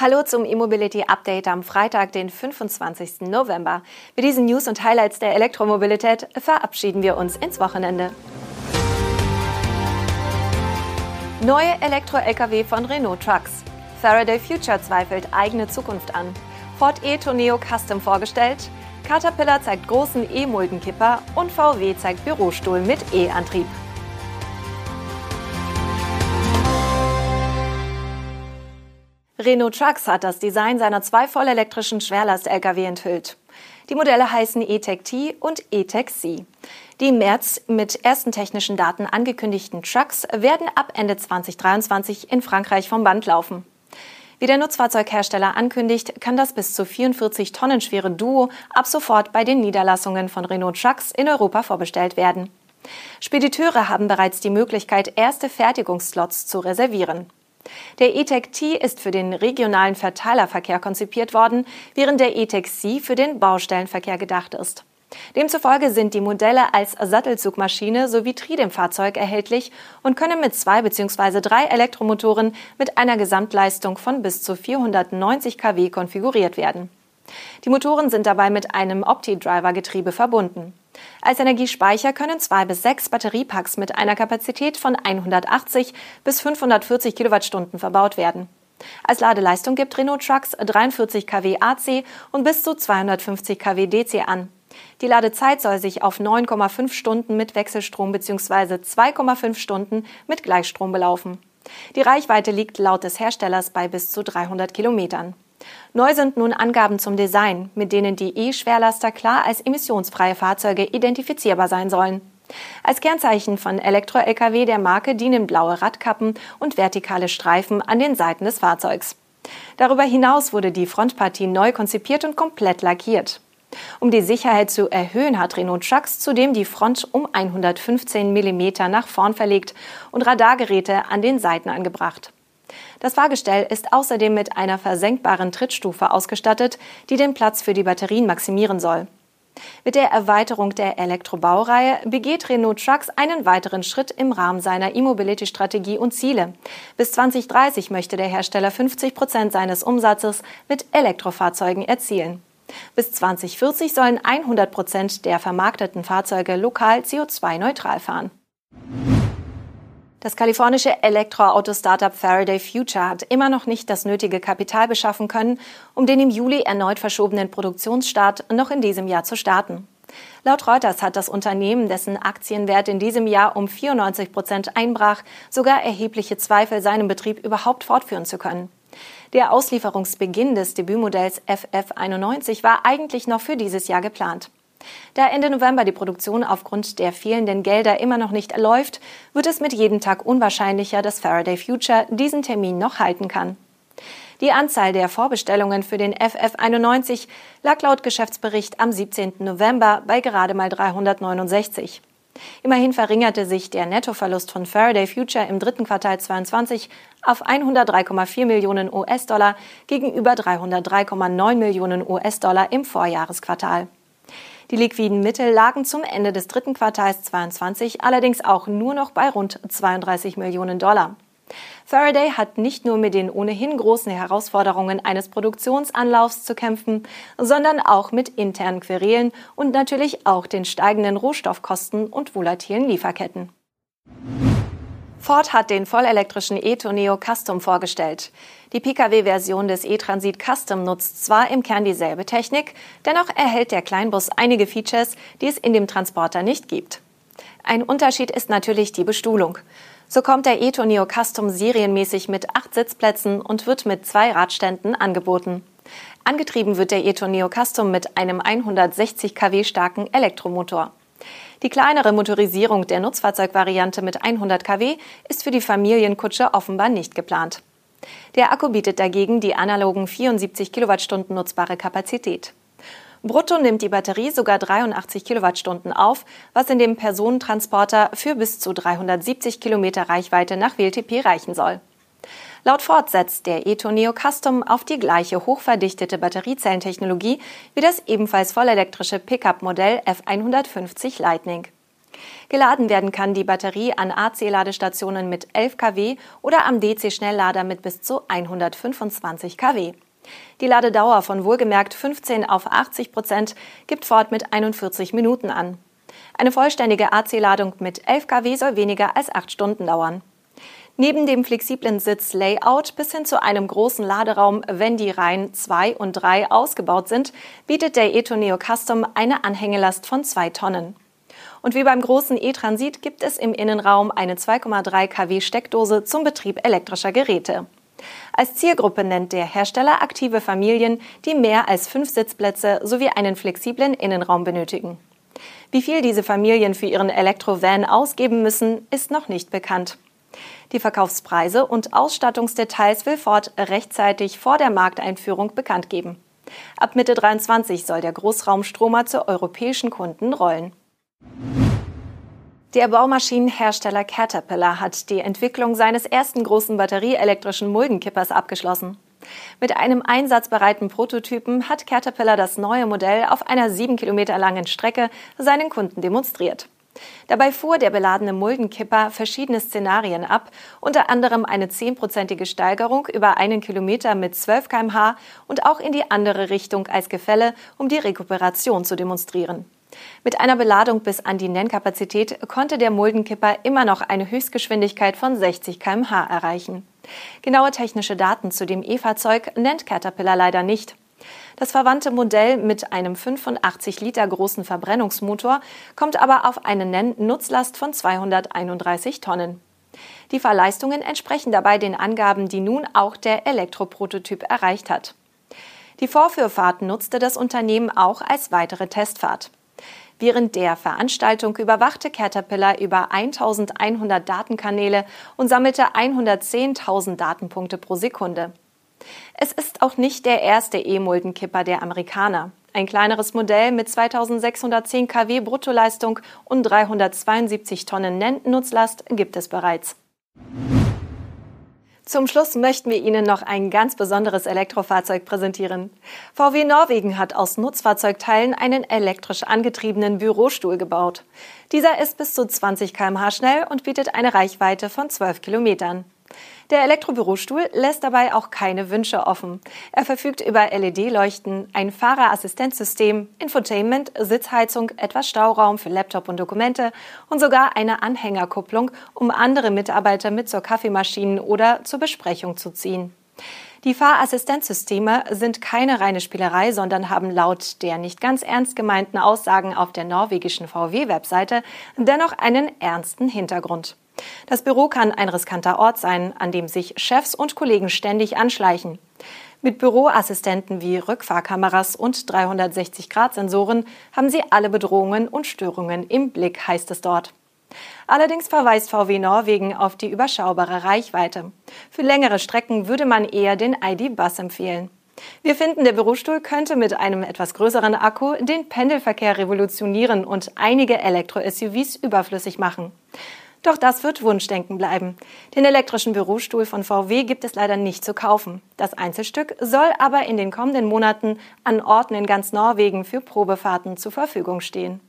Hallo zum E-Mobility Update am Freitag, den 25. November. Mit diesen News und Highlights der Elektromobilität verabschieden wir uns ins Wochenende. Neue Elektro-Lkw von Renault Trucks. Faraday Future zweifelt eigene Zukunft an. Ford e-Tourneo Custom vorgestellt. Caterpillar zeigt großen E-Muldenkipper und VW zeigt Bürostuhl mit E-Antrieb. Renault Trucks hat das Design seiner zwei vollelektrischen Schwerlast-Lkw enthüllt. Die Modelle heißen E-Tech T und E-Tech C. Die im März mit ersten technischen Daten angekündigten Trucks werden ab Ende 2023 in Frankreich vom Band laufen. Wie der Nutzfahrzeughersteller ankündigt, kann das bis zu 44 Tonnen schwere Duo ab sofort bei den Niederlassungen von Renault Trucks in Europa vorbestellt werden. Spediteure haben bereits die Möglichkeit, erste Fertigungsslots zu reservieren. Der E-Tech T ist für den regionalen Verteilerverkehr konzipiert worden, während der E-Tech C für den Baustellenverkehr gedacht ist. Demzufolge sind die Modelle als Sattelzugmaschine sowie Triebfahrzeug erhältlich und können mit zwei bzw. drei Elektromotoren mit einer Gesamtleistung von bis zu 490 kW konfiguriert werden. Die Motoren sind dabei mit einem Opti-Driver-Getriebe verbunden. Als Energiespeicher können zwei bis sechs Batteriepacks mit einer Kapazität von 180 bis 540 Kilowattstunden verbaut werden. Als Ladeleistung gibt Renault Trucks 43 kW AC und bis zu 250 kW DC an. Die Ladezeit soll sich auf 9,5 Stunden mit Wechselstrom bzw. 2,5 Stunden mit Gleichstrom belaufen. Die Reichweite liegt laut des Herstellers bei bis zu 300 Kilometern. Neu sind nun Angaben zum Design, mit denen die E-Schwerlaster klar als emissionsfreie Fahrzeuge identifizierbar sein sollen. Als Kennzeichen von Elektro-Lkw der Marke dienen blaue Radkappen und vertikale Streifen an den Seiten des Fahrzeugs. Darüber hinaus wurde die Frontpartie neu konzipiert und komplett lackiert. Um die Sicherheit zu erhöhen, hat Renault Trucks zudem die Front um 115 mm nach vorn verlegt und Radargeräte an den Seiten angebracht. Das Fahrgestell ist außerdem mit einer versenkbaren Trittstufe ausgestattet, die den Platz für die Batterien maximieren soll. Mit der Erweiterung der Elektrobaureihe begeht Renault Trucks einen weiteren Schritt im Rahmen seiner E-Mobility-Strategie und Ziele. Bis 2030 möchte der Hersteller 50 Prozent seines Umsatzes mit Elektrofahrzeugen erzielen. Bis 2040 sollen 100 Prozent der vermarkteten Fahrzeuge lokal CO2-neutral fahren. Das kalifornische Elektroauto-Startup Faraday Future hat immer noch nicht das nötige Kapital beschaffen können, um den im Juli erneut verschobenen Produktionsstart noch in diesem Jahr zu starten. Laut Reuters hat das Unternehmen, dessen Aktienwert in diesem Jahr um 94 Prozent einbrach, sogar erhebliche Zweifel, seinen Betrieb überhaupt fortführen zu können. Der Auslieferungsbeginn des Debütmodells FF91 war eigentlich noch für dieses Jahr geplant. Da Ende November die Produktion aufgrund der fehlenden Gelder immer noch nicht läuft, wird es mit jedem Tag unwahrscheinlicher, dass Faraday Future diesen Termin noch halten kann. Die Anzahl der Vorbestellungen für den FF91 lag laut Geschäftsbericht am 17. November bei gerade mal 369. Immerhin verringerte sich der Nettoverlust von Faraday Future im dritten Quartal 22 auf 103,4 Millionen US-Dollar gegenüber 303,9 Millionen US-Dollar im Vorjahresquartal. Die liquiden Mittel lagen zum Ende des dritten Quartals 22 allerdings auch nur noch bei rund 32 Millionen Dollar. Faraday hat nicht nur mit den ohnehin großen Herausforderungen eines Produktionsanlaufs zu kämpfen, sondern auch mit internen Querelen und natürlich auch den steigenden Rohstoffkosten und volatilen Lieferketten. Ford hat den vollelektrischen e-Tourneo Custom vorgestellt. Die Pkw-Version des e-Transit Custom nutzt zwar im Kern dieselbe Technik, dennoch erhält der Kleinbus einige Features, die es in dem Transporter nicht gibt. Ein Unterschied ist natürlich die Bestuhlung. So kommt der e-Tourneo Custom serienmäßig mit acht Sitzplätzen und wird mit zwei Radständen angeboten. Angetrieben wird der e-Tourneo Custom mit einem 160 kW starken Elektromotor. Die kleinere Motorisierung der Nutzfahrzeugvariante mit 100 kW ist für die Familienkutsche offenbar nicht geplant. Der Akku bietet dagegen die analogen 74 Kilowattstunden nutzbare Kapazität. Brutto nimmt die Batterie sogar 83 Kilowattstunden auf, was in dem Personentransporter für bis zu 370 Kilometer Reichweite nach WLTP reichen soll. Laut Ford setzt der e-Tourneo Custom auf die gleiche hochverdichtete Batteriezellentechnologie wie das ebenfalls vollelektrische Pickup-Modell F150 Lightning. Geladen werden kann die Batterie an AC-Ladestationen mit 11 kW oder am DC-Schnelllader mit bis zu 125 kW. Die Ladedauer von wohlgemerkt 15 auf 80 Prozent gibt Ford mit 41 Minuten an. Eine vollständige AC-Ladung mit 11 kW soll weniger als 8 Stunden dauern. Neben dem flexiblen Sitzlayout bis hin zu einem großen Laderaum, wenn die Reihen 2 und 3 ausgebaut sind, bietet der e-Toneo Custom eine Anhängelast von 2 Tonnen. Und wie beim großen E-Transit gibt es im Innenraum eine 2,3 kW Steckdose zum Betrieb elektrischer Geräte. Als Zielgruppe nennt der Hersteller aktive Familien, die mehr als fünf Sitzplätze sowie einen flexiblen Innenraum benötigen. Wie viel diese Familien für ihren Elektrovan ausgeben müssen, ist noch nicht bekannt. Die Verkaufspreise und Ausstattungsdetails will Ford rechtzeitig vor der Markteinführung bekannt geben. Ab Mitte 23 soll der Großraumstromer zu europäischen Kunden rollen. Der Baumaschinenhersteller Caterpillar hat die Entwicklung seines ersten großen batterieelektrischen Muldenkippers abgeschlossen. Mit einem einsatzbereiten Prototypen hat Caterpillar das neue Modell auf einer sieben Kilometer langen Strecke seinen Kunden demonstriert. Dabei fuhr der beladene Muldenkipper verschiedene Szenarien ab, unter anderem eine zehnprozentige Steigerung über einen Kilometer mit 12 kmh und auch in die andere Richtung als Gefälle, um die Rekuperation zu demonstrieren. Mit einer Beladung bis an die Nennkapazität konnte der Muldenkipper immer noch eine Höchstgeschwindigkeit von 60 kmh erreichen. Genaue technische Daten zu dem E-Fahrzeug nennt Caterpillar leider nicht. Das verwandte Modell mit einem 85 Liter großen Verbrennungsmotor kommt aber auf eine Nenn-Nutzlast von 231 Tonnen. Die Fahrleistungen entsprechen dabei den Angaben, die nun auch der Elektroprototyp erreicht hat. Die Vorführfahrt nutzte das Unternehmen auch als weitere Testfahrt. Während der Veranstaltung überwachte Caterpillar über 1100 Datenkanäle und sammelte 110.000 Datenpunkte pro Sekunde. Es ist auch nicht der erste E-Muldenkipper der Amerikaner. Ein kleineres Modell mit 2610 kW Bruttoleistung und 372 Tonnen Nutzlast gibt es bereits. Zum Schluss möchten wir Ihnen noch ein ganz besonderes Elektrofahrzeug präsentieren. VW Norwegen hat aus Nutzfahrzeugteilen einen elektrisch angetriebenen Bürostuhl gebaut. Dieser ist bis zu 20 km/h schnell und bietet eine Reichweite von 12 Kilometern. Der Elektrobürostuhl lässt dabei auch keine Wünsche offen. Er verfügt über LED-Leuchten, ein Fahrerassistenzsystem, Infotainment, Sitzheizung, etwas Stauraum für Laptop und Dokumente und sogar eine Anhängerkupplung, um andere Mitarbeiter mit zur Kaffeemaschine oder zur Besprechung zu ziehen. Die Fahrassistenzsysteme sind keine reine Spielerei, sondern haben laut der nicht ganz ernst gemeinten Aussagen auf der norwegischen VW-Webseite dennoch einen ernsten Hintergrund. Das Büro kann ein riskanter Ort sein, an dem sich Chefs und Kollegen ständig anschleichen. Mit Büroassistenten wie Rückfahrkameras und 360-Grad-Sensoren haben sie alle Bedrohungen und Störungen im Blick, heißt es dort. Allerdings verweist VW Norwegen auf die überschaubare Reichweite. Für längere Strecken würde man eher den ID-Bus empfehlen. Wir finden, der Bürostuhl könnte mit einem etwas größeren Akku den Pendelverkehr revolutionieren und einige Elektro-SUVs überflüssig machen. Doch das wird Wunschdenken bleiben. Den elektrischen Bürostuhl von VW gibt es leider nicht zu kaufen. Das Einzelstück soll aber in den kommenden Monaten an Orten in ganz Norwegen für Probefahrten zur Verfügung stehen.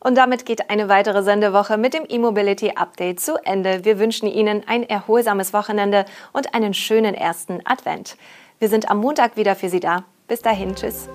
Und damit geht eine weitere Sendewoche mit dem E-Mobility Update zu Ende. Wir wünschen Ihnen ein erholsames Wochenende und einen schönen ersten Advent. Wir sind am Montag wieder für Sie da. Bis dahin, tschüss.